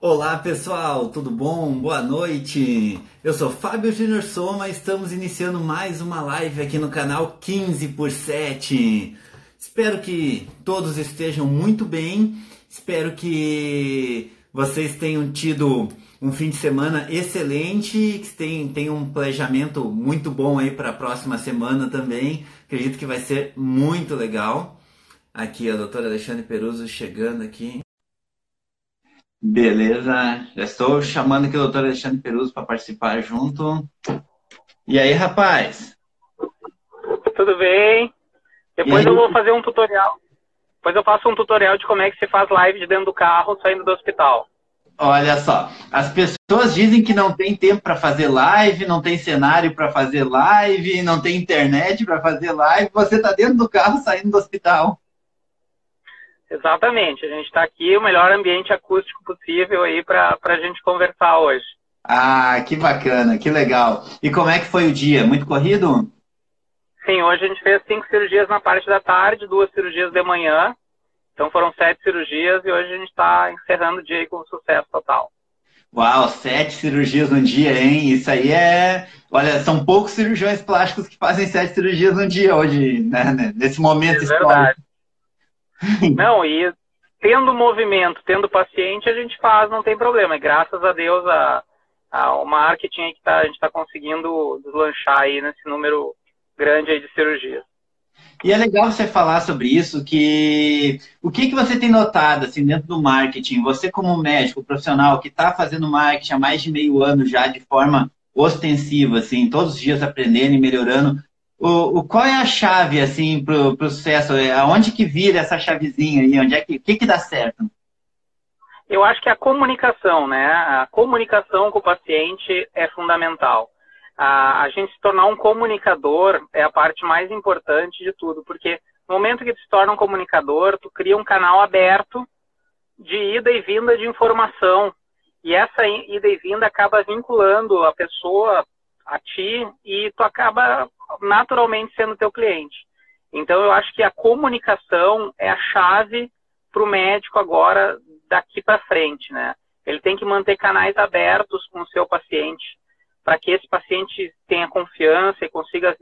Olá pessoal, tudo bom? Boa noite! Eu sou Fábio Júnior Soma, estamos iniciando mais uma live aqui no canal 15 por 7. Espero que todos estejam muito bem, espero que vocês tenham tido um fim de semana excelente, que tenham, tenham um planejamento muito bom aí para a próxima semana também. Acredito que vai ser muito legal. Aqui a doutora Alexandre Peruso chegando aqui. Beleza, já estou chamando aqui o doutor Alexandre Peruso para participar junto. E aí, rapaz? Tudo bem? Depois eu vou fazer um tutorial. Depois eu faço um tutorial de como é que se faz live de dentro do carro saindo do hospital. Olha só, as pessoas dizem que não tem tempo para fazer live, não tem cenário para fazer live, não tem internet para fazer live. Você está dentro do carro saindo do hospital. Exatamente. A gente está aqui, o melhor ambiente acústico possível aí para a gente conversar hoje. Ah, que bacana, que legal. E como é que foi o dia? Muito corrido? Sim, hoje a gente fez cinco cirurgias na parte da tarde, duas cirurgias de manhã. Então foram sete cirurgias e hoje a gente está encerrando o dia com sucesso total. Uau, sete cirurgias no dia, hein? Isso aí é. Olha, são poucos cirurgiões plásticos que fazem sete cirurgias no dia hoje, né? Nesse momento é histórico. Verdade. Não, e tendo movimento, tendo paciente, a gente faz, não tem problema. E graças a Deus a, a, o marketing que tá, a gente está conseguindo deslanchar aí nesse número grande aí de cirurgias. E é legal você falar sobre isso, que o que, que você tem notado assim dentro do marketing? Você como médico profissional que está fazendo marketing há mais de meio ano já de forma ostensiva, assim, todos os dias aprendendo e melhorando, o, o, qual é a chave, assim, para o sucesso? É, aonde que vira essa chavezinha aí? Onde é que, que, que dá certo? Eu acho que a comunicação, né? A comunicação com o paciente é fundamental. A, a gente se tornar um comunicador é a parte mais importante de tudo, porque no momento que tu se torna um comunicador, tu cria um canal aberto de ida e vinda de informação. E essa ida e vinda acaba vinculando a pessoa a ti e tu acaba naturalmente sendo teu cliente. Então eu acho que a comunicação é a chave para o médico agora daqui para frente, né? Ele tem que manter canais abertos com o seu paciente para que esse paciente tenha confiança e consiga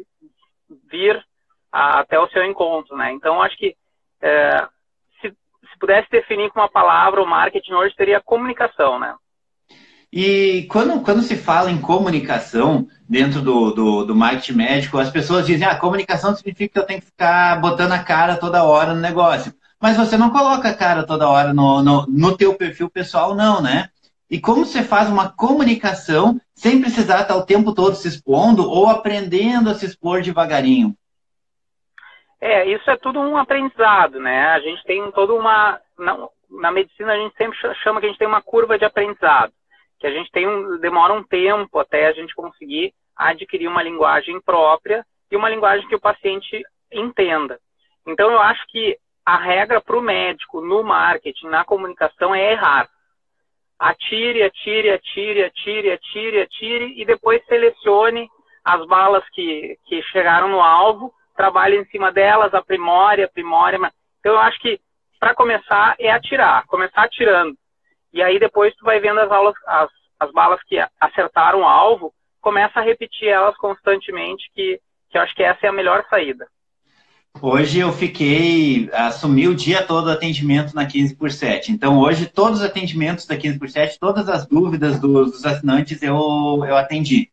vir a, até o seu encontro, né? Então acho que é, se, se pudesse definir com uma palavra o marketing hoje seria comunicação, né? E quando, quando se fala em comunicação dentro do, do, do marketing médico, as pessoas dizem, ah, comunicação significa que eu tenho que ficar botando a cara toda hora no negócio. Mas você não coloca a cara toda hora no, no, no teu perfil pessoal, não, né? E como você faz uma comunicação sem precisar estar o tempo todo se expondo ou aprendendo a se expor devagarinho? É, isso é tudo um aprendizado, né? A gente tem toda uma. Na, na medicina, a gente sempre chama que a gente tem uma curva de aprendizado que a gente tem um, demora um tempo até a gente conseguir adquirir uma linguagem própria e uma linguagem que o paciente entenda. Então, eu acho que a regra para o médico no marketing, na comunicação, é errar. Atire, atire, atire, atire, atire, atire e depois selecione as balas que, que chegaram no alvo, trabalhe em cima delas, aprimore, aprimore. Então, eu acho que para começar é atirar, começar atirando. E aí depois tu vai vendo as aulas, as, as balas que acertaram o alvo, começa a repetir elas constantemente, que, que eu acho que essa é a melhor saída. Hoje eu fiquei, assumi o dia todo o atendimento na 15 por 7. Então hoje todos os atendimentos da 15 por 7, todas as dúvidas dos, dos assinantes eu, eu atendi.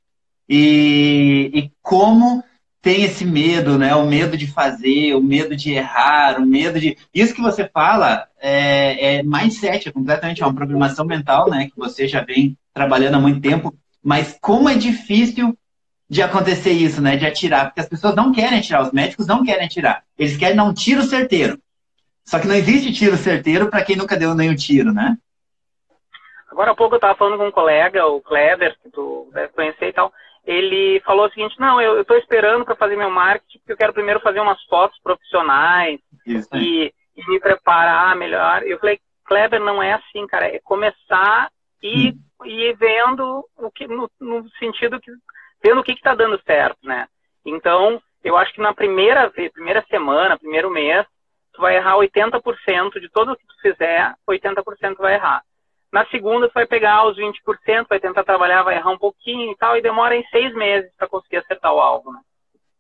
E, e como tem esse medo, né? O medo de fazer, o medo de errar, o medo de. Isso que você fala é, é mindset, é completamente é uma programação mental, né? Que você já vem trabalhando há muito tempo. Mas como é difícil de acontecer isso, né? De atirar, porque as pessoas não querem atirar, os médicos não querem atirar. Eles querem dar um tiro certeiro. Só que não existe tiro certeiro para quem nunca deu nenhum tiro, né? Agora há pouco eu estava falando com um colega, o Kleber, que tu deve conhecer e tal ele falou o seguinte, não, eu estou esperando para fazer meu marketing, porque eu quero primeiro fazer umas fotos profissionais e, e, me preparar melhor. Eu falei, Kleber, não é assim, cara, é começar e, hum. e ir vendo o que, no, no sentido que, vendo o que está dando certo, né? Então, eu acho que na primeira vez, primeira semana, primeiro mês, tu vai errar 80% de tudo que tu fizer, 80% vai errar. Na segunda, tu vai pegar os 20%, vai tentar trabalhar, vai errar um pouquinho e tal, e demora em seis meses para conseguir acertar o alvo. Né?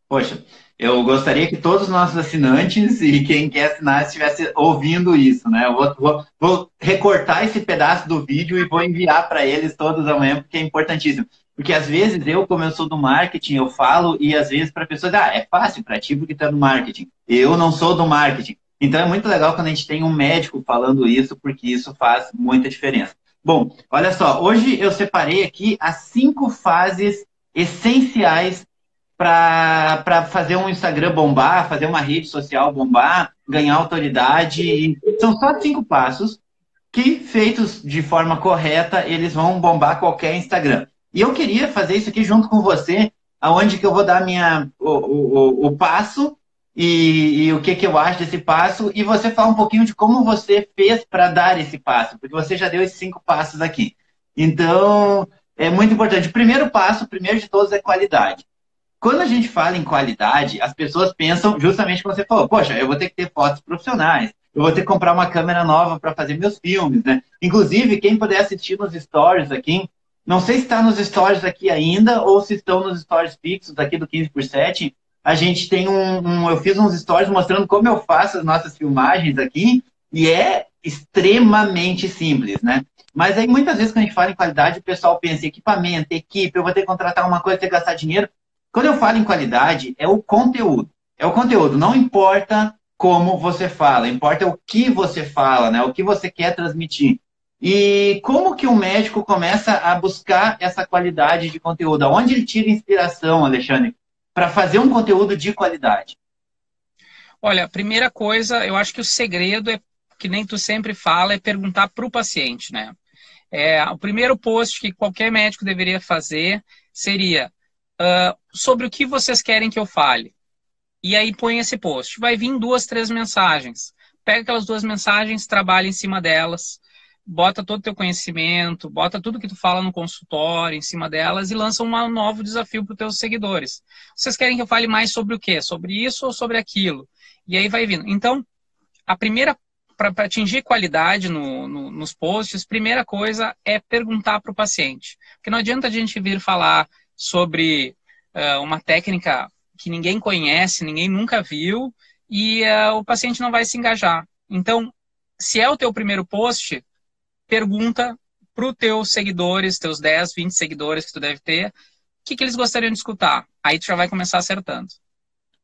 Poxa, eu gostaria que todos os nossos assinantes e quem quer assinar estivesse ouvindo isso, né? Eu vou, vou, vou recortar esse pedaço do vídeo e vou enviar para eles todos amanhã, porque é importantíssimo. Porque às vezes eu, como eu sou do marketing, eu falo e às vezes para pessoas, ah, é fácil para ti porque tu é do marketing. Eu não sou do marketing. Então é muito legal quando a gente tem um médico falando isso, porque isso faz muita diferença. Bom, olha só, hoje eu separei aqui as cinco fases essenciais para fazer um Instagram bombar, fazer uma rede social bombar, ganhar autoridade. São só cinco passos que, feitos de forma correta, eles vão bombar qualquer Instagram. E eu queria fazer isso aqui junto com você, aonde que eu vou dar minha, o, o, o passo e, e, o que, que eu acho desse passo, e você fala um pouquinho de como você fez para dar esse passo, porque você já deu esses cinco passos aqui. Então, é muito importante. O primeiro passo, o primeiro de todos, é qualidade. Quando a gente fala em qualidade, as pessoas pensam justamente como você falou, poxa, eu vou ter que ter fotos profissionais, eu vou ter que comprar uma câmera nova para fazer meus filmes, né? Inclusive, quem puder assistir nos stories aqui, não sei se está nos stories aqui ainda ou se estão nos stories fixos aqui do 15 por 7. A gente tem um, um, Eu fiz uns stories mostrando como eu faço as nossas filmagens aqui e é extremamente simples, né? Mas aí muitas vezes quando a gente fala em qualidade, o pessoal pensa em equipamento, equipe, eu vou ter que contratar uma coisa, ter que gastar dinheiro. Quando eu falo em qualidade, é o conteúdo. É o conteúdo. Não importa como você fala, importa o que você fala, né? O que você quer transmitir. E como que o médico começa a buscar essa qualidade de conteúdo? Onde ele tira inspiração, Alexandre, para fazer um conteúdo de qualidade? Olha, a primeira coisa, eu acho que o segredo é que nem tu sempre fala, é perguntar para o paciente, né? É, o primeiro post que qualquer médico deveria fazer seria uh, sobre o que vocês querem que eu fale. E aí põe esse post. Vai vir duas, três mensagens. Pega aquelas duas mensagens, trabalha em cima delas bota todo o teu conhecimento, bota tudo que tu fala no consultório em cima delas e lança um novo desafio para os teus seguidores. Vocês querem que eu fale mais sobre o quê? Sobre isso ou sobre aquilo? E aí vai vindo. Então, a primeira, para atingir qualidade no, no, nos posts, primeira coisa é perguntar para o paciente. Porque não adianta a gente vir falar sobre uh, uma técnica que ninguém conhece, ninguém nunca viu, e uh, o paciente não vai se engajar. Então, se é o teu primeiro post, pergunta para os teus seguidores, teus 10, 20 seguidores que tu deve ter, o que, que eles gostariam de escutar. Aí tu já vai começar acertando.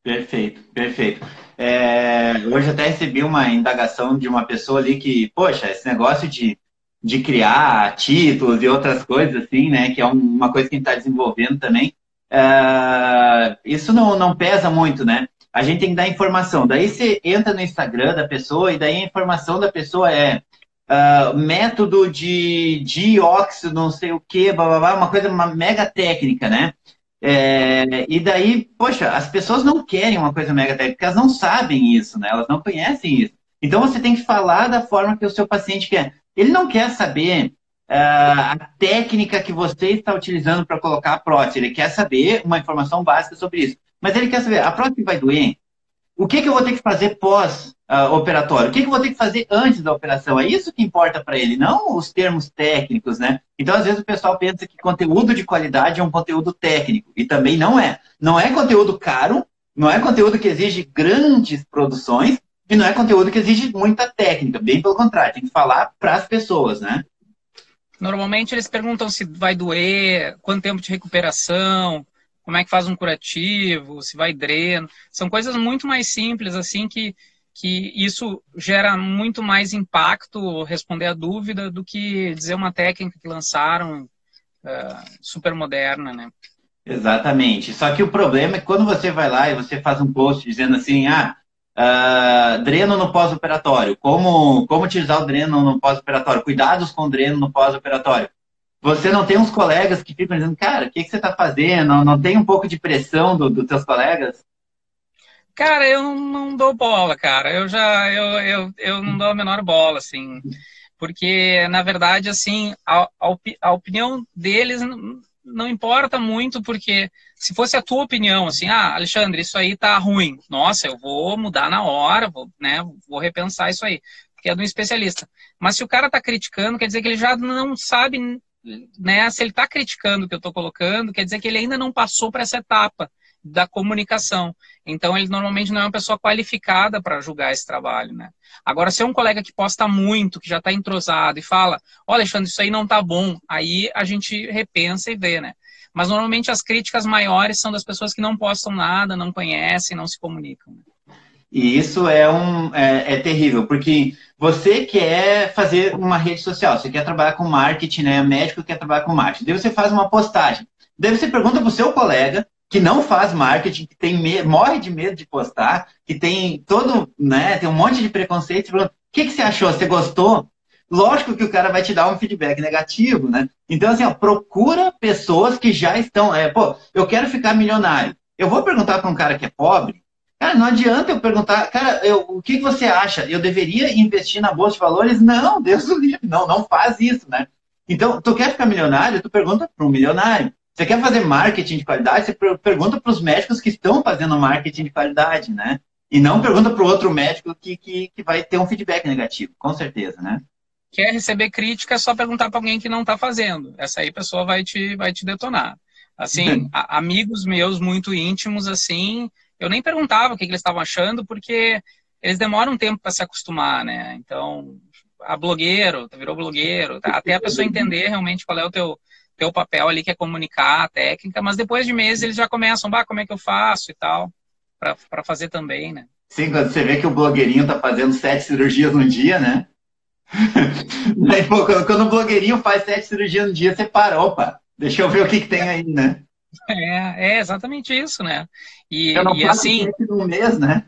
Perfeito, perfeito. É, hoje até recebi uma indagação de uma pessoa ali que, poxa, esse negócio de, de criar títulos e outras coisas assim, né, que é uma coisa que a gente está desenvolvendo também, é, isso não, não pesa muito, né? A gente tem que dar informação. Daí você entra no Instagram da pessoa e daí a informação da pessoa é uh, método de dióxido, não sei o que, uma coisa uma mega técnica, né? É, e daí, poxa, as pessoas não querem uma coisa mega técnica, elas não sabem isso, né? Elas não conhecem isso. Então você tem que falar da forma que o seu paciente quer. Ele não quer saber uh, a técnica que você está utilizando para colocar a prótese. Ele quer saber uma informação básica sobre isso. Mas ele quer saber, a prótese vai doer? O que, que eu vou ter que fazer pós uh, operatório. O que, que eu vou ter que fazer antes da operação? É isso que importa para ele, não os termos técnicos, né? Então, às vezes, o pessoal pensa que conteúdo de qualidade é um conteúdo técnico, e também não é. Não é conteúdo caro, não é conteúdo que exige grandes produções, e não é conteúdo que exige muita técnica, bem pelo contrário, tem que falar para as pessoas, né? Normalmente eles perguntam se vai doer, quanto tempo de recuperação, como é que faz um curativo, se vai dreno. São coisas muito mais simples, assim, que que isso gera muito mais impacto responder a dúvida do que dizer uma técnica que lançaram uh, super moderna, né? Exatamente. Só que o problema é que quando você vai lá e você faz um post dizendo assim, ah, uh, dreno no pós-operatório, como, como utilizar o dreno no pós-operatório, cuidados com o dreno no pós-operatório. Você não tem uns colegas que ficam dizendo, cara, o que, que você está fazendo? Não, não tem um pouco de pressão dos do teus colegas? Cara, eu não, dou bola, cara. Eu já, eu, eu, eu não dou a menor bola, assim. Porque, na verdade, assim, a, a opinião deles não importa muito, porque se fosse a tua opinião, assim, ah, Alexandre, isso aí tá ruim. Nossa, eu vou mudar na hora, vou, né, vou repensar isso aí. que é do especialista. Mas se o cara está criticando, quer dizer que ele já não sabe, né? Se ele está criticando o que eu estou colocando, quer dizer que ele ainda não passou para essa etapa da comunicação. Então, ele normalmente não é uma pessoa qualificada para julgar esse trabalho, né? Agora, se é um colega que posta muito, que já está entrosado e fala, olha, Alexandre, isso aí não tá bom, aí a gente repensa e vê, né? Mas normalmente as críticas maiores são das pessoas que não postam nada, não conhecem, não se comunicam. Né? E isso é, um, é, é, terrível, porque você quer fazer uma rede social, você quer trabalhar com marketing, né? Médico quer trabalhar com marketing. Daí você faz uma postagem. Daí você pergunta para o seu colega, que não faz marketing, que tem morre de medo de postar, que tem todo, né? Tem um monte de preconceito. O que, que você achou? Você gostou? Lógico que o cara vai te dar um feedback negativo, né? Então, assim, ó, procura pessoas que já estão. É, pô, eu quero ficar milionário. Eu vou perguntar para um cara que é pobre, Cara, não adianta eu perguntar, cara, eu, o que, que você acha? Eu deveria investir na bolsa de valores? Não, Deus do livre, não, não faz isso, né? Então, tu quer ficar milionário? Tu pergunta para um milionário. Você quer fazer marketing de qualidade? Você pergunta para os médicos que estão fazendo marketing de qualidade, né? E não pergunta para o outro médico que, que, que vai ter um feedback negativo, com certeza, né? Quer receber crítica, é só perguntar para alguém que não está fazendo. Essa aí a pessoa vai te, vai te detonar. Assim, a, amigos meus muito íntimos, assim, eu nem perguntava o que, que eles estavam achando, porque eles demoram um tempo para se acostumar, né? Então, a blogueiro, virou blogueiro, tá? até a pessoa entender realmente qual é o teu, teu papel ali, que é comunicar a técnica, mas depois de meses eles já começam, bah, como é que eu faço e tal, para fazer também, né? Sim, quando você vê que o blogueirinho tá fazendo sete cirurgias no dia, né? Daí, pô, quando o blogueirinho faz sete cirurgias no dia, você para, opa, deixa eu ver o que, que tem aí, né? É, é exatamente isso, né? E, eu não e assim. Um mês, né?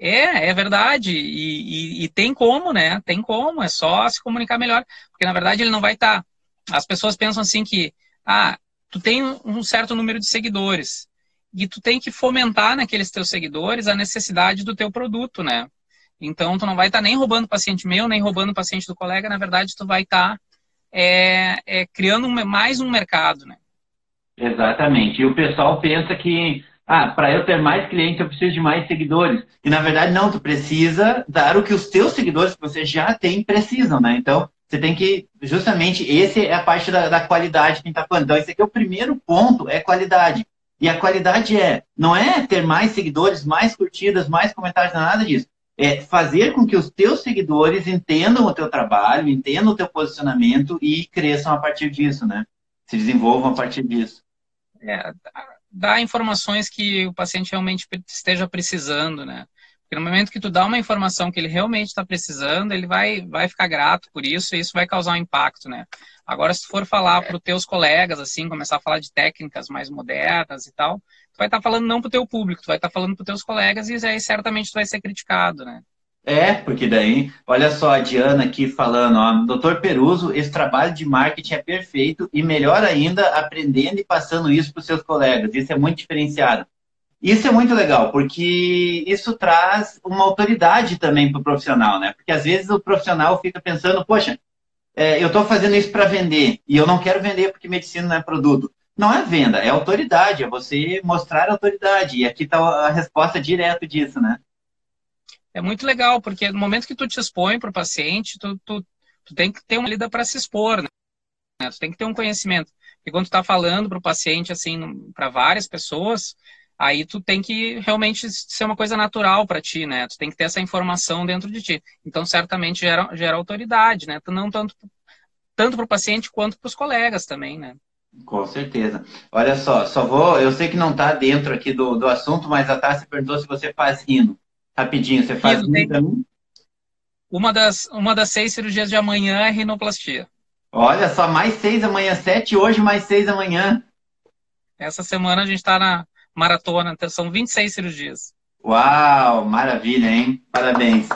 É, é verdade. E, e, e, tem como, né? Tem como, é só se comunicar melhor. Porque, na verdade, ele não vai estar. Tá... As pessoas pensam assim que, ah, tu tem um certo número de seguidores. E tu tem que fomentar naqueles teus seguidores a necessidade do teu produto, né? Então, tu não vai estar tá nem roubando paciente meu, nem roubando paciente do colega. Na verdade, tu vai estar tá, é, é, criando um, mais um mercado, né? Exatamente. E o pessoal pensa que, ah, para eu ter mais clientes, eu preciso de mais seguidores. E na verdade, não, tu precisa dar o que os teus seguidores que você já tem precisam, né? Então, você tem que, justamente, esse é a parte da, da qualidade que a gente está falando. Então, esse aqui é o primeiro ponto, é qualidade. E a qualidade é, não é ter mais seguidores, mais curtidas, mais comentários, nada disso. É fazer com que os teus seguidores entendam o teu trabalho, entendam o teu posicionamento e cresçam a partir disso, né? Se desenvolvam a partir disso é, dar informações que o paciente realmente esteja precisando, né? Porque no momento que tu dá uma informação que ele realmente está precisando, ele vai, vai ficar grato por isso e isso vai causar um impacto, né? Agora, se tu for falar para os teus colegas, assim, começar a falar de técnicas mais modernas e tal, tu vai estar tá falando não para o teu público, tu vai estar tá falando para os teus colegas e aí certamente tu vai ser criticado, né? É, porque daí, olha só a Diana aqui falando, ó, doutor Peruso, esse trabalho de marketing é perfeito e melhor ainda aprendendo e passando isso para os seus colegas. Isso é muito diferenciado. Isso é muito legal, porque isso traz uma autoridade também para o profissional, né? Porque às vezes o profissional fica pensando, poxa, é, eu estou fazendo isso para vender e eu não quero vender porque medicina não é produto. Não é venda, é autoridade, é você mostrar autoridade. E aqui está a resposta direta disso, né? é muito legal, porque no momento que tu te expõe para o paciente, tu, tu, tu, tem que ter uma lida para se expor, né? Tu tem que ter um conhecimento. E quando tu está falando para o paciente, assim, para várias pessoas, aí tu tem que realmente ser uma coisa natural para ti, né? Tu tem que ter essa informação dentro de ti. Então, certamente gera, gera autoridade, né? Não tanto, tanto para o paciente quanto para os colegas também, né? Com certeza. Olha só, só vou. Eu sei que não está dentro aqui do, do assunto, mas a Tassi perguntou se você faz rino. Rapidinho, você faz Rino, Uma das, uma das seis cirurgias de amanhã é rinoplastia. Olha só, mais seis amanhã, sete hoje, mais seis amanhã. Essa semana a gente está na maratona, então são 26 cirurgias. Uau, maravilha, hein? Parabéns.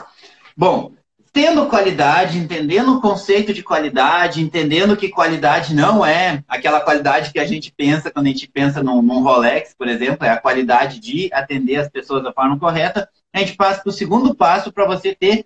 Bom, tendo qualidade, entendendo o conceito de qualidade, entendendo que qualidade não é aquela qualidade que a gente pensa quando a gente pensa num, num Rolex, por exemplo, é a qualidade de atender as pessoas da forma correta a gente passa para o segundo passo para você ter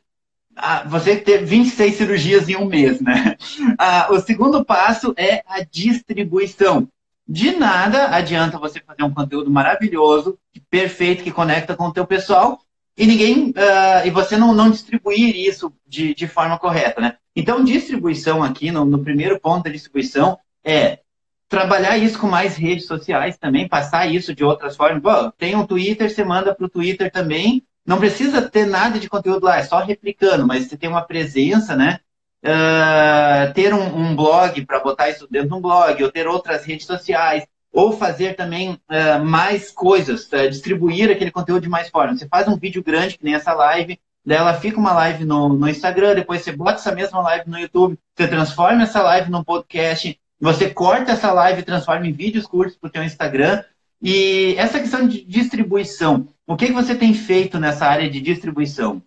você ter 26 cirurgias em um mês, né? Ah, o segundo passo é a distribuição. De nada adianta você fazer um conteúdo maravilhoso, perfeito, que conecta com o teu pessoal, e ninguém uh, e você não, não distribuir isso de, de forma correta, né? Então, distribuição aqui, no, no primeiro ponto da distribuição, é trabalhar isso com mais redes sociais também, passar isso de outras formas. Bom, tem um Twitter, você manda para o Twitter também. Não precisa ter nada de conteúdo lá, é só replicando, mas você tem uma presença, né? Uh, ter um, um blog para botar isso dentro de um blog, ou ter outras redes sociais, ou fazer também uh, mais coisas, uh, distribuir aquele conteúdo de mais formas. Você faz um vídeo grande, que nem essa live, dela fica uma live no, no Instagram, depois você bota essa mesma live no YouTube, você transforma essa live num podcast, você corta essa live e transforma em vídeos curtos para o teu Instagram. E essa questão de distribuição, o que, que você tem feito nessa área de distribuição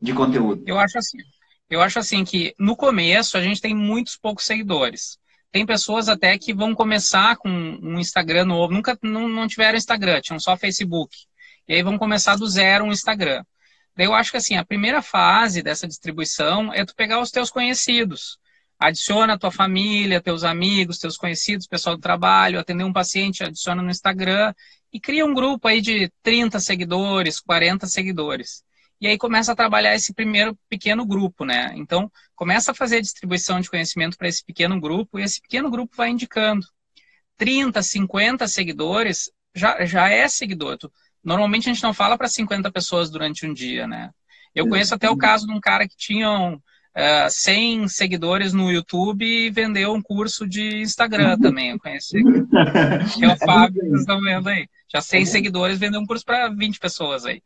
de conteúdo? Eu acho assim, eu acho assim que no começo a gente tem muitos poucos seguidores. Tem pessoas até que vão começar com um Instagram novo, nunca não, não tiveram Instagram, tinham só Facebook. E aí vão começar do zero um Instagram. Daí eu acho que assim, a primeira fase dessa distribuição é tu pegar os teus conhecidos. Adiciona a tua família, teus amigos, teus conhecidos, pessoal do trabalho, atender um paciente, adiciona no Instagram e cria um grupo aí de 30 seguidores, 40 seguidores e aí começa a trabalhar esse primeiro pequeno grupo, né? Então, começa a fazer a distribuição de conhecimento para esse pequeno grupo e esse pequeno grupo vai indicando. 30, 50 seguidores já, já é seguidor. Normalmente a gente não fala para 50 pessoas durante um dia, né? Eu conheço até o caso de um cara que tinha uh, eh, 100 seguidores no YouTube e vendeu um curso de Instagram também. Eu conheci. Que é o Fábio, vocês estão vendo aí. Já 100 seguidores vendeu um curso para 20 pessoas aí.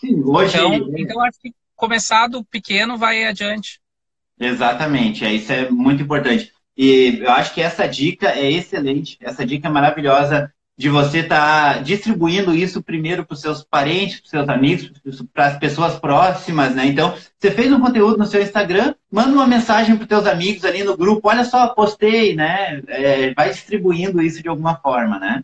Sim, hoje... Então, então, acho que começar do pequeno vai adiante. Exatamente, é, isso é muito importante. E eu acho que essa dica é excelente, essa dica é maravilhosa de você estar tá distribuindo isso primeiro para os seus parentes, para os seus amigos, para as pessoas próximas, né? Então, você fez um conteúdo no seu Instagram, manda uma mensagem para os teus amigos ali no grupo, olha só, postei, né? É, vai distribuindo isso de alguma forma, né?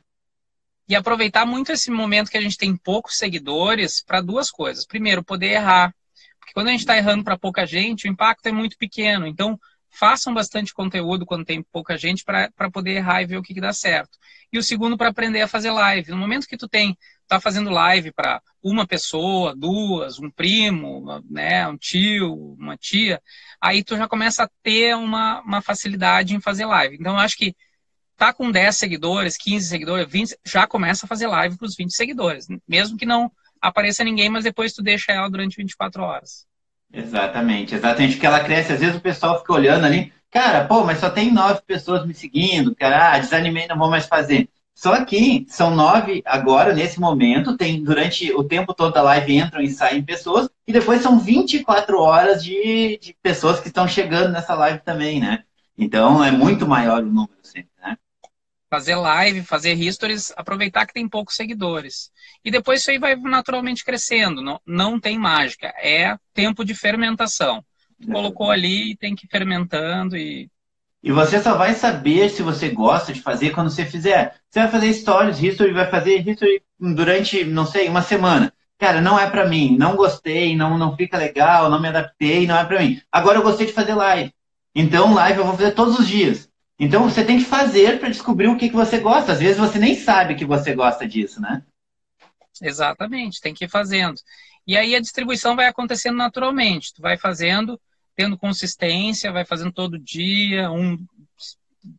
E aproveitar muito esse momento que a gente tem poucos seguidores para duas coisas. Primeiro, poder errar. Porque quando a gente está errando para pouca gente, o impacto é muito pequeno. Então, façam bastante conteúdo quando tem pouca gente para poder errar e ver o que, que dá certo. E o segundo, para aprender a fazer live. No momento que tu tem, tá fazendo live para uma pessoa, duas, um primo, né, um tio, uma tia, aí tu já começa a ter uma, uma facilidade em fazer live. Então, eu acho que tá com 10 seguidores, 15 seguidores, 20, já começa a fazer live para os 20 seguidores. Mesmo que não apareça ninguém, mas depois tu deixa ela durante 24 horas. Exatamente, exatamente, porque ela cresce. Às vezes o pessoal fica olhando ali, cara, pô, mas só tem nove pessoas me seguindo, cara, ah, desanimei, não vou mais fazer. Só que são nove agora, nesse momento, tem durante o tempo todo da live entram e saem pessoas, e depois são 24 horas de, de pessoas que estão chegando nessa live também, né? Então é muito maior o número sempre, né? Fazer live, fazer histories, aproveitar que tem poucos seguidores. E depois isso aí vai naturalmente crescendo. Não, não tem mágica. É tempo de fermentação. Colocou ali e tem que ir fermentando e. E você só vai saber se você gosta de fazer quando você fizer. Você vai fazer stories, history, vai fazer history durante, não sei, uma semana. Cara, não é para mim, não gostei, não, não fica legal, não me adaptei, não é para mim. Agora eu gostei de fazer live. Então, live eu vou fazer todos os dias. Então você tem que fazer para descobrir o que, que você gosta. Às vezes você nem sabe que você gosta disso, né? Exatamente, tem que ir fazendo. E aí a distribuição vai acontecendo naturalmente. Tu vai fazendo, tendo consistência, vai fazendo todo dia, um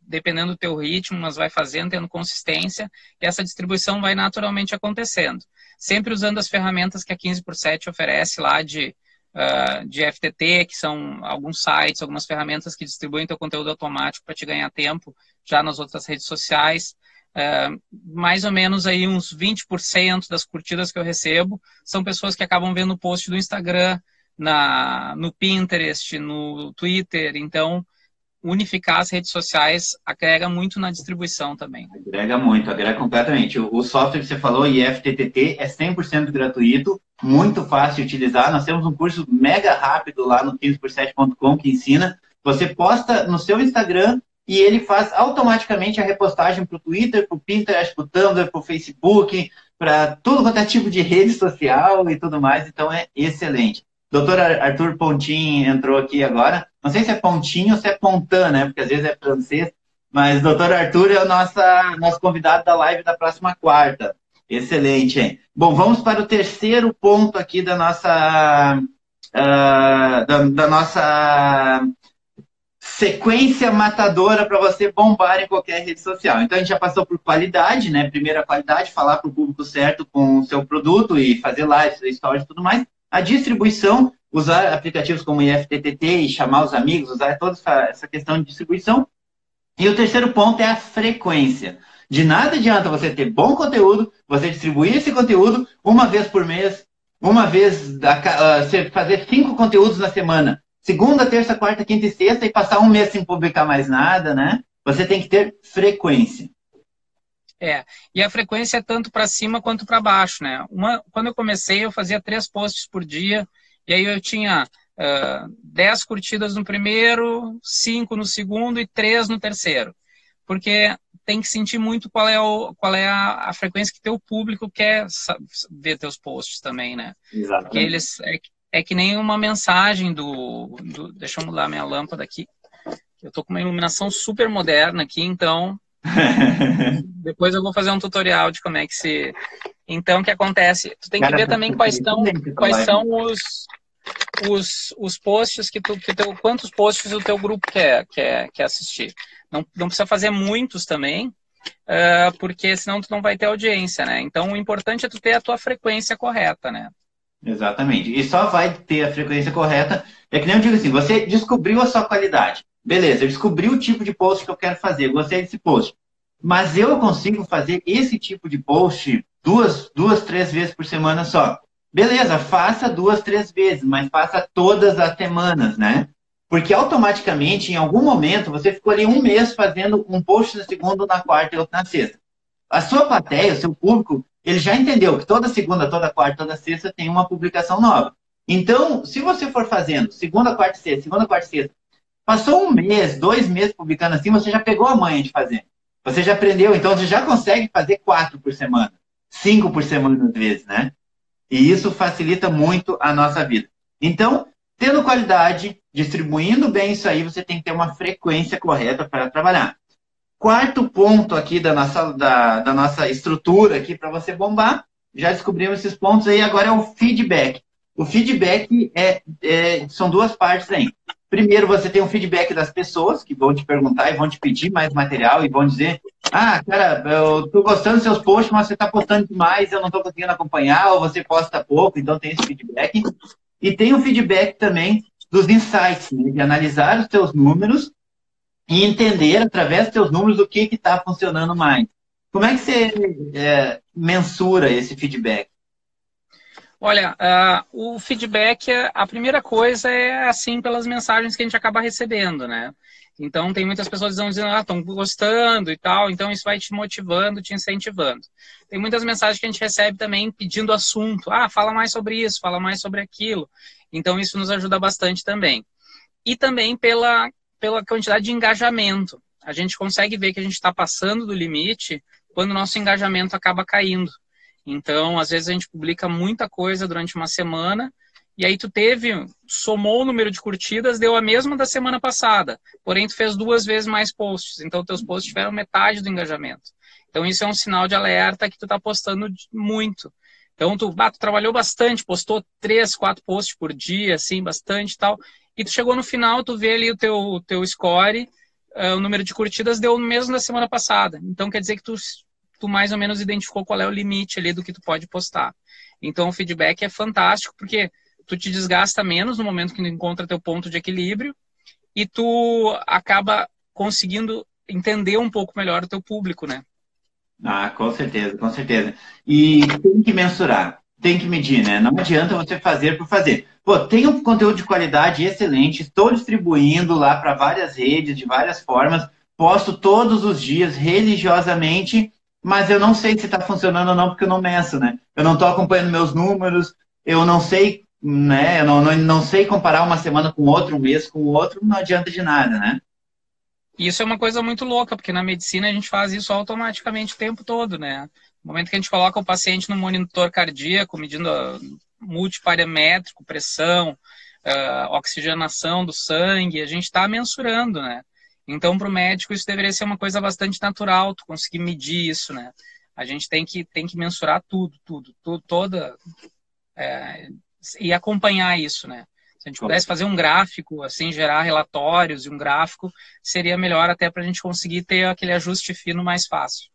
dependendo do teu ritmo, mas vai fazendo, tendo consistência, e essa distribuição vai naturalmente acontecendo. Sempre usando as ferramentas que a 15 por 7 oferece lá de uh, de FTT, que são alguns sites, algumas ferramentas que distribuem teu conteúdo automático para te ganhar tempo já nas outras redes sociais. Uh, mais ou menos aí uns 20% das curtidas que eu recebo são pessoas que acabam vendo o post do Instagram, na, no Pinterest, no Twitter. Então, unificar as redes sociais agrega muito na distribuição também. Agrega muito, agrega completamente. O, software que você falou, IFTTT, é 100% gratuito, muito fácil de utilizar. Nós temos um curso mega rápido lá no 15por7.com que ensina. Você posta no seu Instagram e ele faz automaticamente a repostagem para o Twitter, para o Pinterest, para o Tumblr, para o Facebook, para tudo quanto é tipo de rede social e tudo mais. Então é excelente. Doutor Arthur Pontin entrou aqui agora. Não sei se é Pontinho ou se é Pontan, né? Porque às vezes é francês. Mas doutor Arthur é o nosso, nosso convidado da live da próxima quarta. Excelente, hein? Bom, vamos para o terceiro ponto aqui da nossa, uh, da, da nossa sequência matadora para você bombar em qualquer rede social. Então a gente já passou por qualidade, né? Primeira qualidade, falar para o público certo com o seu produto e fazer lives, stories e tudo mais. A distribuição, usar aplicativos como IFTTT e chamar os amigos, usar toda essa, questão de distribuição. E o terceiro ponto é a frequência. De nada adianta você ter bom conteúdo, você distribuir esse conteúdo uma vez por mês, uma vez, você fazer cinco conteúdos na semana, segunda, terça, quarta, quinta e sexta, e passar um mês sem publicar mais nada, né? Você tem que ter frequência. É, e a frequência é tanto para cima quanto para baixo, né? Uma, quando eu comecei, eu fazia três posts por dia, e aí eu tinha uh, dez curtidas no primeiro, cinco no segundo e três no terceiro. Porque tem que sentir muito qual é, o, qual é a, a frequência que teu público quer ver teus posts também, né? Exatamente. Porque eles, é, é que nem uma mensagem do, do, Deixa eu mudar minha lâmpada aqui. Eu tô com uma iluminação super moderna aqui, então. depois eu vou fazer um tutorial de como é que se. Então, o que acontece? Tu tem que ver também quais, estão, quais são os, os, os posts que tu, que teu, quantos posts o teu grupo quer, quer, quer assistir. Não, não precisa fazer muitos também, uh, porque senão tu não vai ter audiência, né? Então o importante é tu ter a tua frequência correta, né? Exatamente. E só vai ter a frequência correta. É que nem eu digo assim, você descobriu a sua qualidade. Beleza, eu descobri o tipo de post que eu quero fazer, gostei desse post. Mas eu consigo fazer esse tipo de post duas, duas, três vezes por semana só. Beleza, faça duas, três vezes, mas faça todas as semanas, né? Porque automaticamente, em algum momento, você ficou ali um mês fazendo um post na segunda, na quarta e outro na sexta. A sua plateia, o seu público, ele já entendeu que toda segunda, toda quarta, toda sexta tem uma publicação nova. Então, se você for fazendo segunda, quarta e sexta, segunda, quarta e sexta, passou um mês, dois meses publicando assim, você já pegou a manha de fazer. Você já aprendeu, então você já consegue fazer quatro por semana, cinco por semana às vezes, né? E isso facilita muito a nossa vida. Então, tendo qualidade, distribuindo bem isso aí, você tem que ter uma frequência correta para trabalhar. Quarto ponto aqui da nossa, da, da nossa estrutura aqui para você bombar, já descobrimos esses pontos aí, agora é o feedback. O feedback é, é, são duas partes aí. Primeiro, você tem um feedback das pessoas que vão te perguntar e vão te pedir mais material e vão dizer: Ah, cara, eu tô gostando dos seus posts, mas você tá postando demais, eu não tô conseguindo acompanhar, ou você posta pouco, então tem esse feedback. E tem o feedback também dos insights, né? de analisar os teus números e entender através dos teus números o que está funcionando mais. Como é que você é, mensura esse feedback? Olha, uh, o feedback, a primeira coisa é assim pelas mensagens que a gente acaba recebendo, né? Então tem muitas pessoas dizendo, ah, estão gostando e tal, então isso vai te motivando, te incentivando. Tem muitas mensagens que a gente recebe também pedindo assunto, ah, fala mais sobre isso, fala mais sobre aquilo. Então isso nos ajuda bastante também. E também pela, pela quantidade de engajamento. A gente consegue ver que a gente está passando do limite quando o nosso engajamento acaba caindo. Então, às vezes a gente publica muita coisa durante uma semana e aí tu teve, somou o número de curtidas, deu a mesma da semana passada, porém tu fez duas vezes mais posts, então teus posts tiveram metade do engajamento. Então isso é um sinal de alerta que tu está postando muito. Então tu, ah, tu trabalhou bastante, postou três, quatro posts por dia, assim, bastante tal, e tu chegou no final, tu vê ali o teu, teu score, uh, o número de curtidas deu o mesmo da semana passada. Então quer dizer que tu, tu mais ou menos identificou qual é o limite ali do que tu pode postar. Então o feedback é fantástico, porque tu te desgasta menos no momento que tu encontra teu ponto de equilíbrio e tu acaba conseguindo entender um pouco melhor o teu público, né? Ah, com certeza, com certeza. E tem que mensurar, tem que medir, né? Não adianta você fazer por fazer. Pô, tem um conteúdo de qualidade excelente, estou distribuindo lá para várias redes, de várias formas, posto todos os dias, religiosamente, mas eu não sei se está funcionando ou não, porque eu não meço, né? Eu não estou acompanhando meus números, eu não sei né? Eu não, não, não sei comparar uma semana com outra, um mês com o outro, não adianta de nada, né? Isso é uma coisa muito louca, porque na medicina a gente faz isso automaticamente o tempo todo, né? No momento que a gente coloca o paciente no monitor cardíaco, medindo multiparamétrico, pressão, uh, oxigenação do sangue, a gente está mensurando, né? Então, para o médico, isso deveria ser uma coisa bastante natural, tu conseguir medir isso, né? A gente tem que, tem que mensurar tudo, tudo, tudo toda. É, e acompanhar isso, né? Se a gente pudesse fazer um gráfico, assim, gerar relatórios e um gráfico, seria melhor até para a gente conseguir ter aquele ajuste fino mais fácil.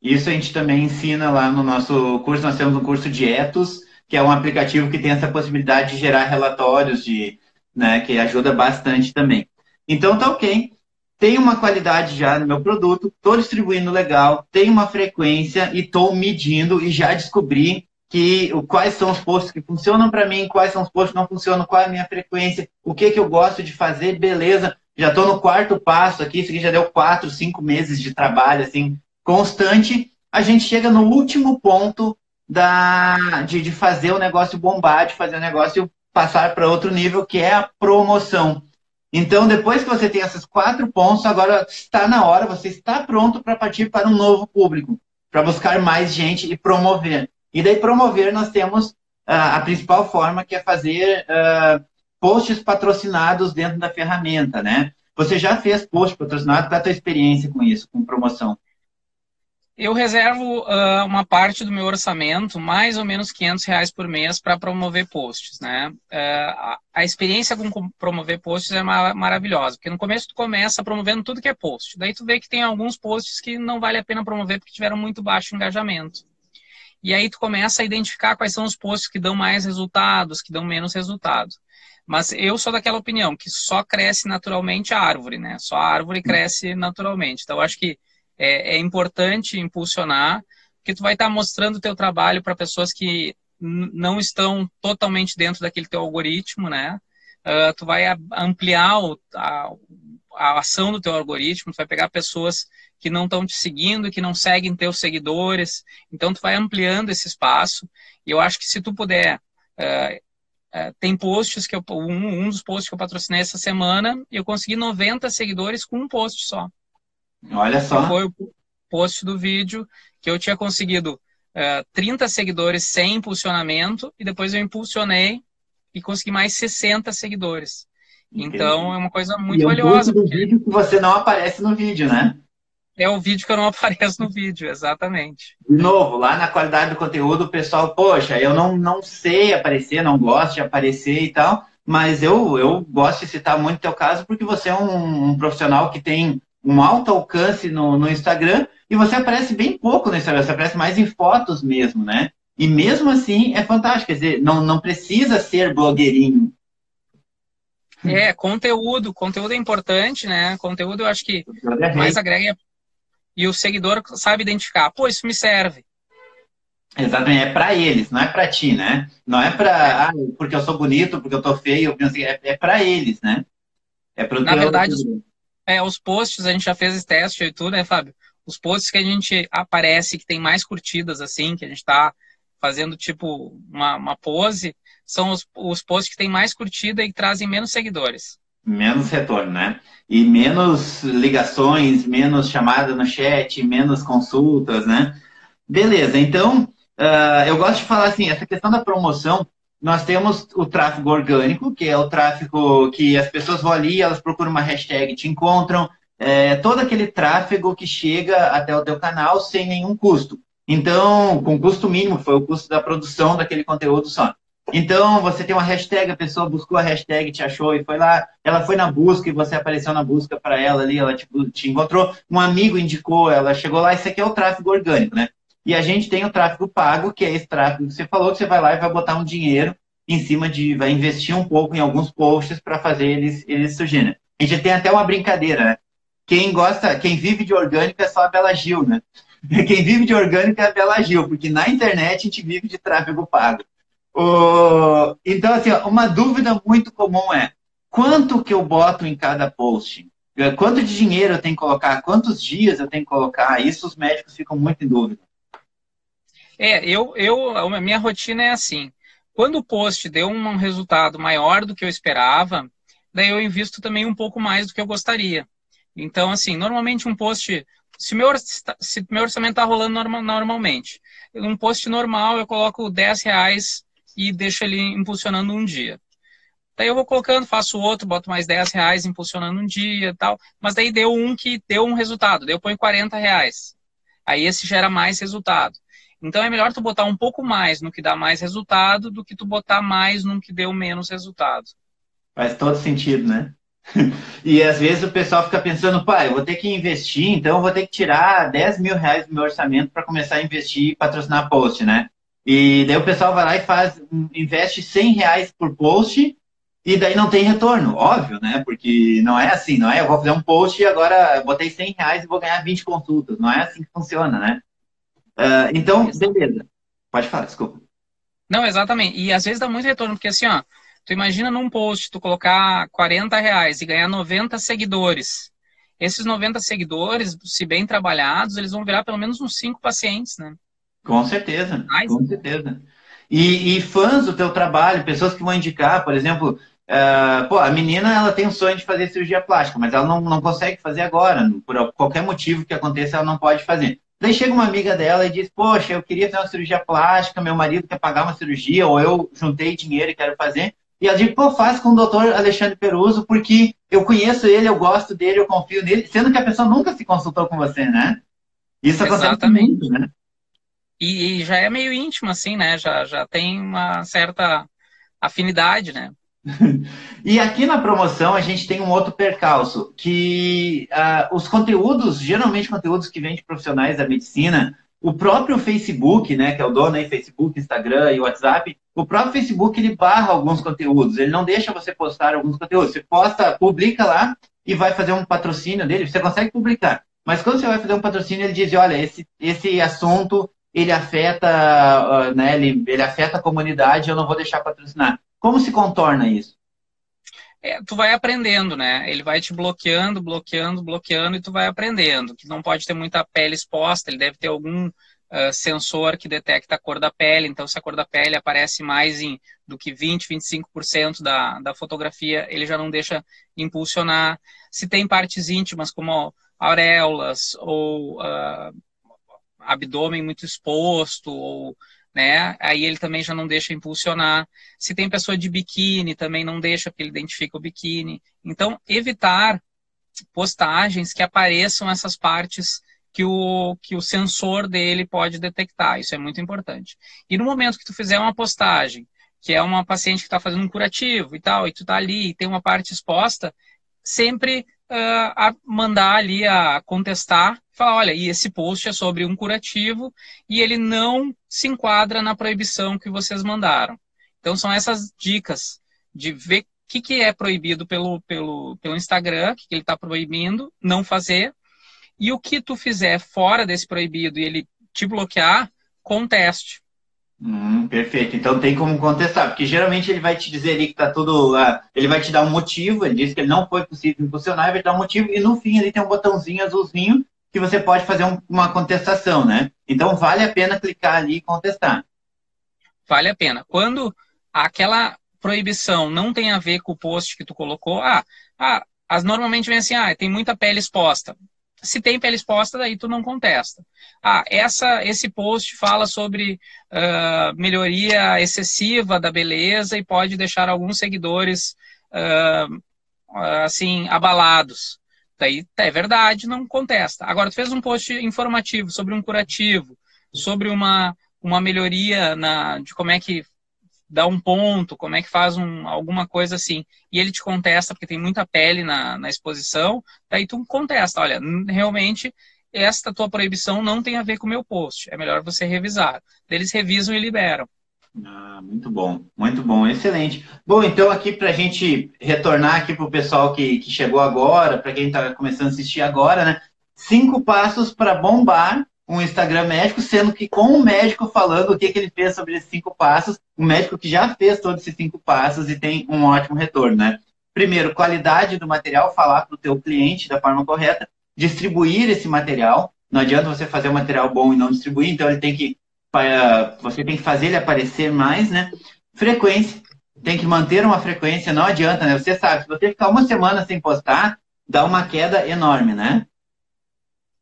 Isso a gente também ensina lá no nosso curso. Nós temos um curso de Etos, que é um aplicativo que tem essa possibilidade de gerar relatórios, de, né, que ajuda bastante também. Então tá ok. Tem uma qualidade já no meu produto, estou distribuindo legal, tem uma frequência e estou medindo e já descobri que quais são os posts que funcionam para mim, quais são os posts que não funcionam, qual é a minha frequência, o que, que eu gosto de fazer, beleza. Já estou no quarto passo aqui, isso aqui já deu quatro, cinco meses de trabalho assim constante. A gente chega no último ponto da, de, de fazer o negócio bombar, de fazer o negócio passar para outro nível, que é a promoção. Então, depois que você tem esses quatro pontos, agora está na hora, você está pronto para partir para um novo público, para buscar mais gente e promover. E daí, promover, nós temos uh, a principal forma, que é fazer uh, posts patrocinados dentro da ferramenta, né? Você já fez post patrocinado? Qual é a tua experiência com isso, com promoção? Eu reservo uh, uma parte do meu orçamento, mais ou menos 500 reais por mês, para promover posts, né? Uh, a experiência com promover posts é maravilhosa, porque no começo tu começa promovendo tudo que é post. Daí tu vê que tem alguns posts que não vale a pena promover porque tiveram muito baixo engajamento. E aí tu começa a identificar quais são os posts que dão mais resultados, que dão menos resultado. Mas eu sou daquela opinião que só cresce naturalmente a árvore, né? Só a árvore cresce naturalmente. Então, eu acho que é, é importante impulsionar, porque tu vai estar mostrando o teu trabalho para pessoas que não estão totalmente dentro daquele teu algoritmo, né? Uh, tu vai ampliar o, a, a, ação do teu algoritmo, tu vai pegar pessoas que não estão te seguindo, que não seguem teus seguidores, então tu vai ampliando esse espaço, e eu acho que se tu puder, uh, uh, tem posts que eu, um, um dos posts que eu patrocinei essa semana, eu consegui 90 seguidores com um post só. Olha só. Foi o post do vídeo que eu tinha conseguido uh, é, 30 seguidores sem impulsionamento e depois eu impulsionei e consegui mais 60 seguidores. Então é uma coisa muito e valiosa. É um porque... vídeo que você não aparece no vídeo, né? É o vídeo que eu não apareço no vídeo, exatamente. De novo, lá na qualidade do conteúdo, o pessoal, poxa, eu não, não sei aparecer, não gosto de aparecer e tal, mas eu, eu gosto de citar muito teu caso porque você é um, um profissional que tem um alto alcance no, no Instagram e você aparece bem pouco no Instagram, você aparece mais em fotos mesmo, né? E mesmo assim é fantástico, quer dizer, não, não precisa ser blogueirinho. É, conteúdo, conteúdo é importante, né? Conteúdo eu acho que é mais agrega e o seguidor sabe identificar, pô, isso me serve. Exatamente, é para eles, não é para ti, né? Não é para, ah, porque eu sou bonito, porque eu tô feio, é, é para eles, né? É pro Na verdade, é, os posts, a gente já fez esse teste e tudo, né, Fábio? Os posts que a gente aparece, que tem mais curtidas, assim, que a gente está fazendo tipo uma, uma pose, são os, os posts que tem mais curtida e trazem menos seguidores. Menos retorno, né? E menos ligações, menos chamada no chat, menos consultas, né? Beleza, então uh, eu gosto de falar assim, essa questão da promoção, nós temos o tráfego orgânico, que é o tráfego que as pessoas vão ali, elas procuram uma hashtag, te encontram, é, todo aquele tráfego que chega até o teu canal sem nenhum custo. Então, com custo mínimo, foi o custo da produção daquele conteúdo só. Então, você tem uma hashtag, a pessoa buscou a hashtag, te achou e foi lá, ela foi na busca e você apareceu na busca para ela ali, ela te, te encontrou, um amigo indicou, ela chegou lá, isso aqui é o tráfego orgânico, né? E a gente tem o tráfego pago, que é esse tráfego que você falou, que você vai lá e vai botar um dinheiro em cima de. vai investir um pouco em alguns posts para fazer eles, eles surgirem. A gente tem até uma brincadeira, né? Quem gosta, quem vive de orgânico é só a Bela Gil, né? Quem vive de orgânico é a Bela Gil, porque na internet a gente vive de tráfego pago. O... Então, assim, uma dúvida muito comum é quanto que eu boto em cada post? Quanto de dinheiro eu tenho que colocar? Quantos dias eu tenho que colocar? Isso os médicos ficam muito em dúvida. É, eu, eu, a minha rotina é assim. Quando o post deu um resultado maior do que eu esperava, daí eu invisto também um pouco mais do que eu gostaria. Então, assim, normalmente um post, se meu, se meu orçamento está rolando normal, normalmente, um post normal eu coloco 10 reais e deixo ele impulsionando um dia. Daí eu vou colocando, faço outro, boto mais 10 reais impulsionando um dia e tal. Mas daí deu um que deu um resultado, daí eu ponho 40 reais. Aí esse gera mais resultado. Então é melhor tu botar um pouco mais no que dá mais resultado do que tu botar mais no que deu menos resultado. Faz todo sentido, né? E às vezes o pessoal fica pensando, pai, eu vou ter que investir, então eu vou ter que tirar 10 mil reais do meu orçamento para começar a investir e patrocinar post, né? E daí o pessoal vai lá e faz, investe 100 reais por post e daí não tem retorno, óbvio, né? Porque não é assim, não é? Eu vou fazer um post e agora botei 100 reais e vou ganhar 20 consultas. Não é assim que funciona, né? Uh, então, beleza. Pode falar, desculpa. Não, exatamente. E às vezes dá muito retorno, porque assim, ó, tu imagina num post tu colocar 40 reais e ganhar 90 seguidores. Esses 90 seguidores, se bem trabalhados, eles vão virar pelo menos uns 5 pacientes, né? Com certeza, Mais? com certeza. E, e, fãs do teu trabalho, pessoas que vão indicar, por exemplo, uh, pô, a menina ela tem um sonho de fazer cirurgia plástica, mas ela não, não consegue fazer agora, por qualquer motivo que aconteça, ela não pode fazer. Daí chega uma amiga dela e diz: Poxa, eu queria fazer uma cirurgia plástica, meu marido quer pagar uma cirurgia, ou eu juntei dinheiro e quero fazer. E ela diz: Pô, faz com o doutor Alexandre Peruso, porque eu conheço ele, eu gosto dele, eu confio nele, sendo que a pessoa nunca se consultou com você, né? Isso acontece Exatamente. muito, né? E, e já é meio íntimo, assim, né? Já, já tem uma certa afinidade, né? e aqui na promoção a gente tem um outro percalço, que uh, os conteúdos, geralmente conteúdos que vêm de profissionais da medicina, o próprio Facebook, né, que é o dono aí, Facebook, Instagram e WhatsApp, o próprio Facebook ele barra alguns conteúdos, ele não deixa você postar alguns conteúdos. Você posta, publica lá e vai fazer um patrocínio dele, você consegue publicar. Mas quando você vai fazer um patrocínio, ele diz, olha, esse, esse assunto ele afeta, uh, né, ele, ele afeta a comunidade, eu não vou deixar patrocinar. Como se contorna isso? É, tu vai aprendendo, né? Ele vai te bloqueando, bloqueando, bloqueando e tu vai aprendendo. Que não pode ter muita pele exposta, ele deve ter algum uh, sensor que detecta a cor da pele. Então, se a cor da pele aparece mais em do que 20, 25% da, da fotografia, ele já não deixa impulsionar. Se tem partes íntimas, como auréolas ou uh, abdômen muito exposto, ou né? Aí ele também já não deixa impulsionar. Se tem pessoa de biquíni, também não deixa, porque ele identifica o biquíni. Então, evitar postagens que apareçam essas partes que o, que o sensor dele pode detectar. Isso é muito importante. E no momento que tu fizer uma postagem, que é uma paciente que está fazendo um curativo e tal, e tu está ali e tem uma parte exposta, sempre uh, mandar ali a contestar, falar, olha, e esse post é sobre um curativo e ele não se enquadra na proibição que vocês mandaram. Então são essas dicas de ver o que, que é proibido pelo, pelo, pelo Instagram, o que, que ele está proibindo não fazer, e o que tu fizer fora desse proibido e ele te bloquear, conteste. Hum, perfeito. Então tem como contestar, porque geralmente ele vai te dizer ali que tá tudo. Uh, ele vai te dar um motivo, ele diz que ele não foi possível impulsionar, ele vai te dar um motivo, e no fim ele tem um botãozinho azulzinho que você pode fazer um, uma contestação, né? Então vale a pena clicar ali e contestar. Vale a pena. Quando aquela proibição não tem a ver com o post que tu colocou, ah, ah as normalmente vem assim, ah, tem muita pele exposta se tem pele exposta, daí tu não contesta. Ah, essa, esse post fala sobre uh, melhoria excessiva da beleza e pode deixar alguns seguidores uh, assim abalados. Daí é verdade, não contesta. Agora, tu fez um post informativo sobre um curativo, sobre uma, uma melhoria na, de como é que dá um ponto, como é que faz um, alguma coisa assim, e ele te contesta porque tem muita pele na, na exposição, daí tu contesta, olha, realmente esta tua proibição não tem a ver com o meu post, é melhor você revisar. Eles revisam e liberam. Ah, muito bom, muito bom, excelente. Bom, então aqui para a gente retornar aqui para o pessoal que, que chegou agora, para quem está começando a assistir agora, né? Cinco passos para bombar um Instagram médico, sendo que com o médico falando o que, que ele fez sobre esses cinco passos, um médico que já fez todos esses cinco passos e tem um ótimo retorno, né? Primeiro, qualidade do material, falar para o teu cliente da forma correta, distribuir esse material. Não adianta você fazer um material bom e não distribuir, então ele tem que você tem que fazer ele aparecer mais, né? Frequência, tem que manter uma frequência, não adianta, né? Você sabe, se você ficar uma semana sem postar, dá uma queda enorme, né?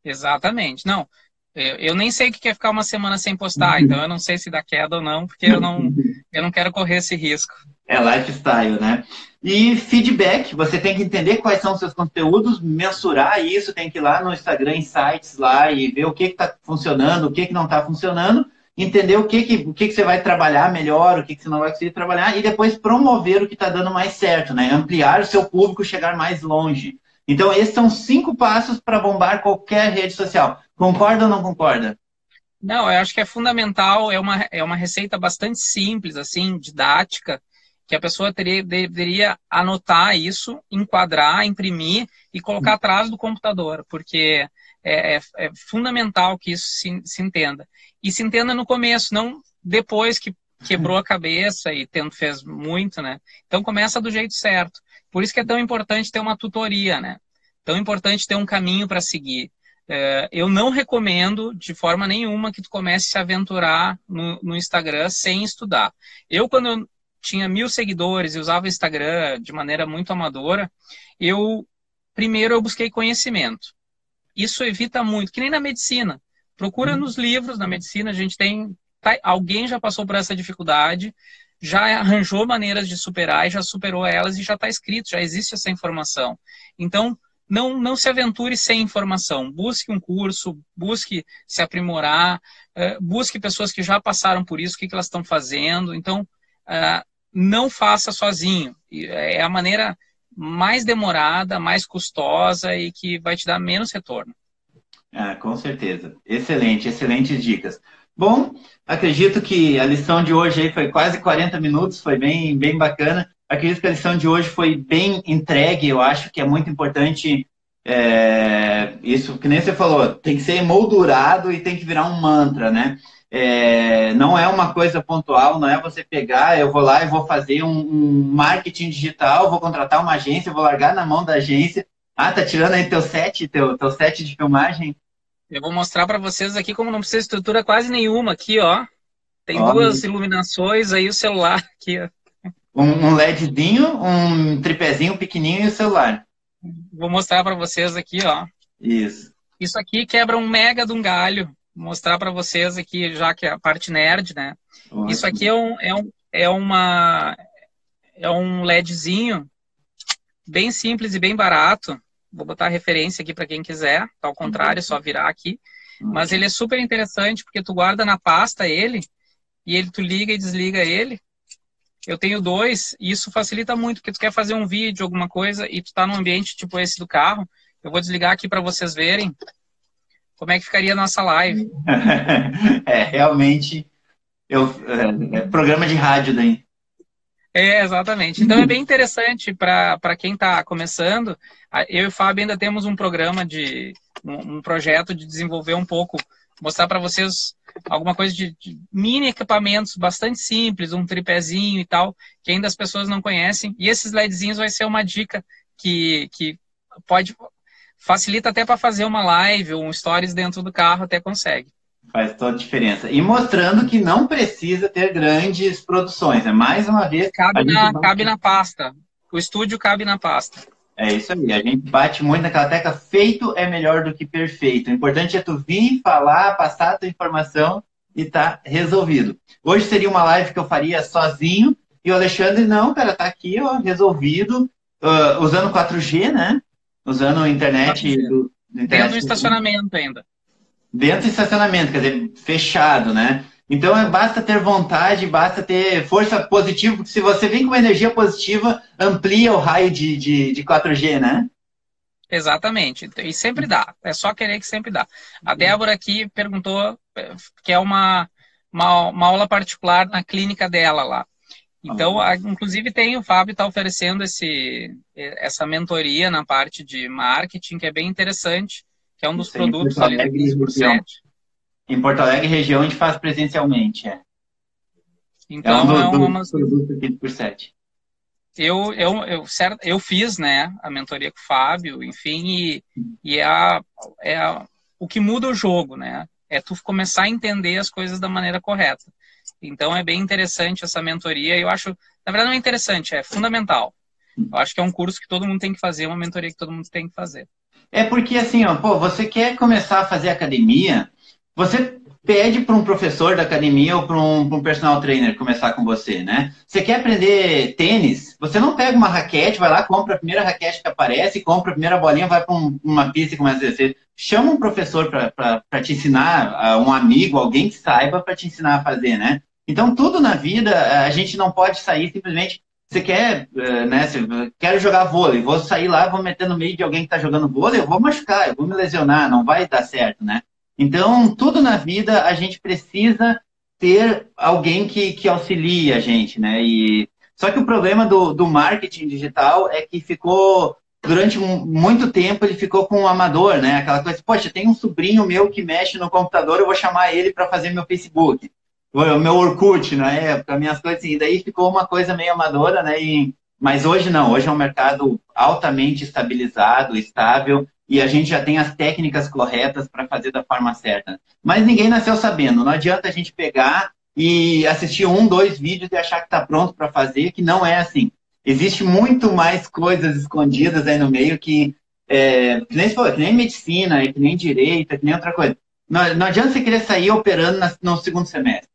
Exatamente. Não, eu, eu, nem sei o que é ficar uma semana sem postar, então eu não sei se dá queda ou não, porque eu não, eu não quero correr esse risco. É lifestyle, né? E feedback, você tem que entender quais são os seus conteúdos, mensurar isso, tem que ir lá no Instagram Insights lá e ver o que está funcionando, o que, que não está funcionando, entender o que, que, o que, que você vai trabalhar melhor, o que, que você não vai conseguir trabalhar, e depois promover o que está dando mais certo, né? Ampliar o seu público, chegar mais longe. Então, esses são cinco passos para bombar qualquer rede social. Concorda ou não concorda? Não, eu acho que é fundamental, é uma, é uma receita bastante simples, assim, didática, que a pessoa teria, deveria anotar isso, enquadrar, imprimir e colocar atrás do computador, porque é, é, é fundamental que isso se, se, entenda. E se entenda no começo, não depois que quebrou a cabeça e tendo, fez muito, né? Então começa do jeito certo. Por isso que é tão importante ter uma tutoria, né? Tão importante ter um caminho para seguir. É, eu não recomendo de forma nenhuma que tu comece a se aventurar no, no Instagram sem estudar. Eu, quando eu tinha mil seguidores e usava o Instagram de maneira muito amadora, eu primeiro eu busquei conhecimento. Isso evita muito, que nem na medicina. Procura uhum. nos livros, na medicina a gente tem tá, alguém já passou por essa dificuldade, já arranjou maneiras de superar e já superou elas e já está escrito, já existe essa informação. Então, não, não se aventure sem informação. Busque um curso, busque se aprimorar, uh, busque pessoas que já passaram por isso, o que, que elas estão fazendo. Então, uh, não faça sozinho. É a maneira mais demorada, mais custosa e que vai te dar menos retorno. Ah, com certeza. Excelente, excelentes dicas. Bom, acredito que a lição de hoje aí foi quase 40 minutos, foi bem, bem bacana. Acredito que a lição de hoje foi bem entregue. Eu acho que é muito importante é, isso que nem você falou, tem que ser emoldurado e tem que virar um mantra, né? É, não é uma coisa pontual, não é você pegar, eu vou lá e vou fazer um, um, marketing digital, vou contratar uma agência, vou largar na mão da agência. Ah, tá tirando aí teu set, teu, teu set de filmagem? Eu vou mostrar para vocês aqui como não precisa de estrutura quase nenhuma aqui, ó. Tem ó, duas iluminações aí o celular aqui, ó. Um, um LEDzinho, um tripézinho pequenininho e o celular. Vou mostrar para vocês aqui, ó. Isso. Isso aqui quebra um mega de um galho mostrar para vocês aqui, já que é a parte nerd, né? Ótimo. Isso aqui é um, é, um, é, uma, é um LEDzinho bem simples e bem barato. Vou botar a referência aqui para quem quiser, tá ao contrário, é só virar aqui. Mas ele é super interessante porque tu guarda na pasta ele e ele tu liga e desliga ele. Eu tenho dois e isso facilita muito porque tu quer fazer um vídeo, alguma coisa e tu tá num ambiente tipo esse do carro. Eu vou desligar aqui para vocês verem como é que ficaria a nossa live. é, realmente, eu, é, é programa de rádio daí. É, exatamente. Então é bem interessante para quem está começando. Eu e o Fábio ainda temos um programa de um, um projeto de desenvolver um pouco, mostrar para vocês alguma coisa de, de, mini equipamentos bastante simples, um tripézinho e tal, que ainda as pessoas não conhecem. E esses LEDzinhos vai ser uma dica que, que pode facilita até para fazer uma live ou um stories dentro do carro, até consegue. Faz toda a diferença. E mostrando que não precisa ter grandes produções. É mais uma vez. Cabe, na, cabe na pasta. O estúdio cabe na pasta. É isso aí. A gente bate muito naquela tecla. Feito é melhor do que perfeito. O importante é tu vir, falar, passar a tua informação e tá resolvido. Hoje seria uma live que eu faria sozinho. E o Alexandre, não, cara, tá aqui, ó, resolvido. Uh, usando 4G, né? Usando a internet. Do, do internet dentro do estacionamento ainda. Dentro do estacionamento, quer dizer, fechado, né? Então é, basta ter vontade, basta ter força positiva, porque se você vem com uma energia positiva, amplia o raio de, de, de 4G, né? Exatamente. E sempre dá. É só querer que sempre dá. A Débora aqui perguntou é, que é uma, uma, uma aula particular na clínica dela lá. Então, a, inclusive tem o Fábio está oferecendo esse, essa mentoria na parte de marketing que é bem interessante, que é um dos produtos ali do 15%. Em Porto Alegre, região, a gente faz presencialmente, é. Então, é um, do, é uma... Eu, eu, eu, certo, eu fiz, né, a mentoria com o Fábio, enfim, e, e é, a, é a, o que muda o jogo, né? É tu começar a entender as coisas da maneira correta. Então é bem interessante essa mentoria. Eu acho, na verdade, não é interessante, é fundamental. Eu acho que é um curso que todo mundo tem que fazer, uma mentoria que todo mundo tem que fazer. É porque assim, ó, pô, você quer começar a fazer academia, você pede para um professor da academia ou para um, um, personal trainer começar com você, né? Você quer aprender tênis? Você não pega uma raquete, vai lá, compra a primeira raquete que aparece, compra a primeira bolinha, vai para um, uma pista e começa a descer. Chama um professor para te ensinar, um amigo, alguém que saiba para te ensinar a fazer, né? Então, tudo na vida, a gente não pode sair simplesmente. Você quer, eh, né? Você, quero jogar vôlei, vou sair lá, vou meter no meio de alguém que está jogando vôlei, eu vou machucar, eu vou me lesionar, não vai dar certo, né? Então, tudo na vida a gente precisa ter alguém que, que auxilie a gente, né? E, só que o problema do, do marketing digital é que ficou, durante muito tempo, ele ficou com um amador, né? Aquela coisa, poxa, tem um sobrinho meu que mexe no computador, eu vou chamar ele para fazer meu Facebook. O meu Orkut na época, minhas coisas assim. E daí ficou uma coisa meio amadora, né? E, mas hoje não, hoje é um mercado altamente estabilizado, estável, e a gente já tem as técnicas corretas para fazer da forma certa. Mas ninguém nasceu sabendo. Não adianta a gente pegar e assistir um, dois vídeos e achar que está pronto para fazer, que não é assim. Existe muito mais coisas escondidas aí no meio que, é, que, nem, que nem medicina, que nem direito, que nem outra coisa. Não, não adianta você querer sair operando no segundo semestre.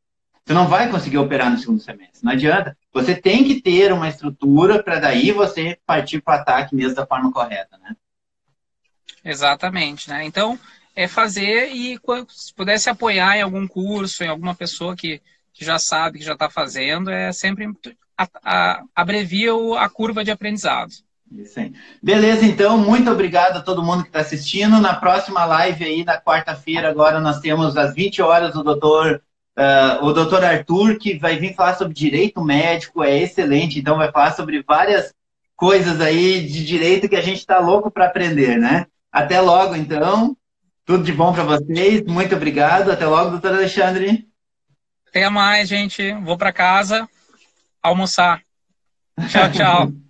Você não vai conseguir operar no segundo semestre. Não adianta. Você tem que ter uma estrutura para daí você partir para o ataque mesmo da forma correta, né? Exatamente, né? Então, é fazer e se pudesse apoiar em algum curso, em alguma pessoa que, que já sabe, que já está fazendo, é sempre a, a, abrevia a curva de aprendizado. Isso aí. Beleza, então, muito obrigado a todo mundo que está assistindo. Na próxima live aí, na quarta-feira, agora nós temos às 20 horas o doutor, uh, o doutor Arthur, que vai vir falar sobre direito médico, é excelente, então vai falar sobre várias coisas aí de direito que a gente está louco para aprender, né? Até logo, então. Tudo de bom para vocês. Muito obrigado. Até logo, doutor Alexandre. Até mais, gente. Vou para casa almoçar. Tchau, tchau.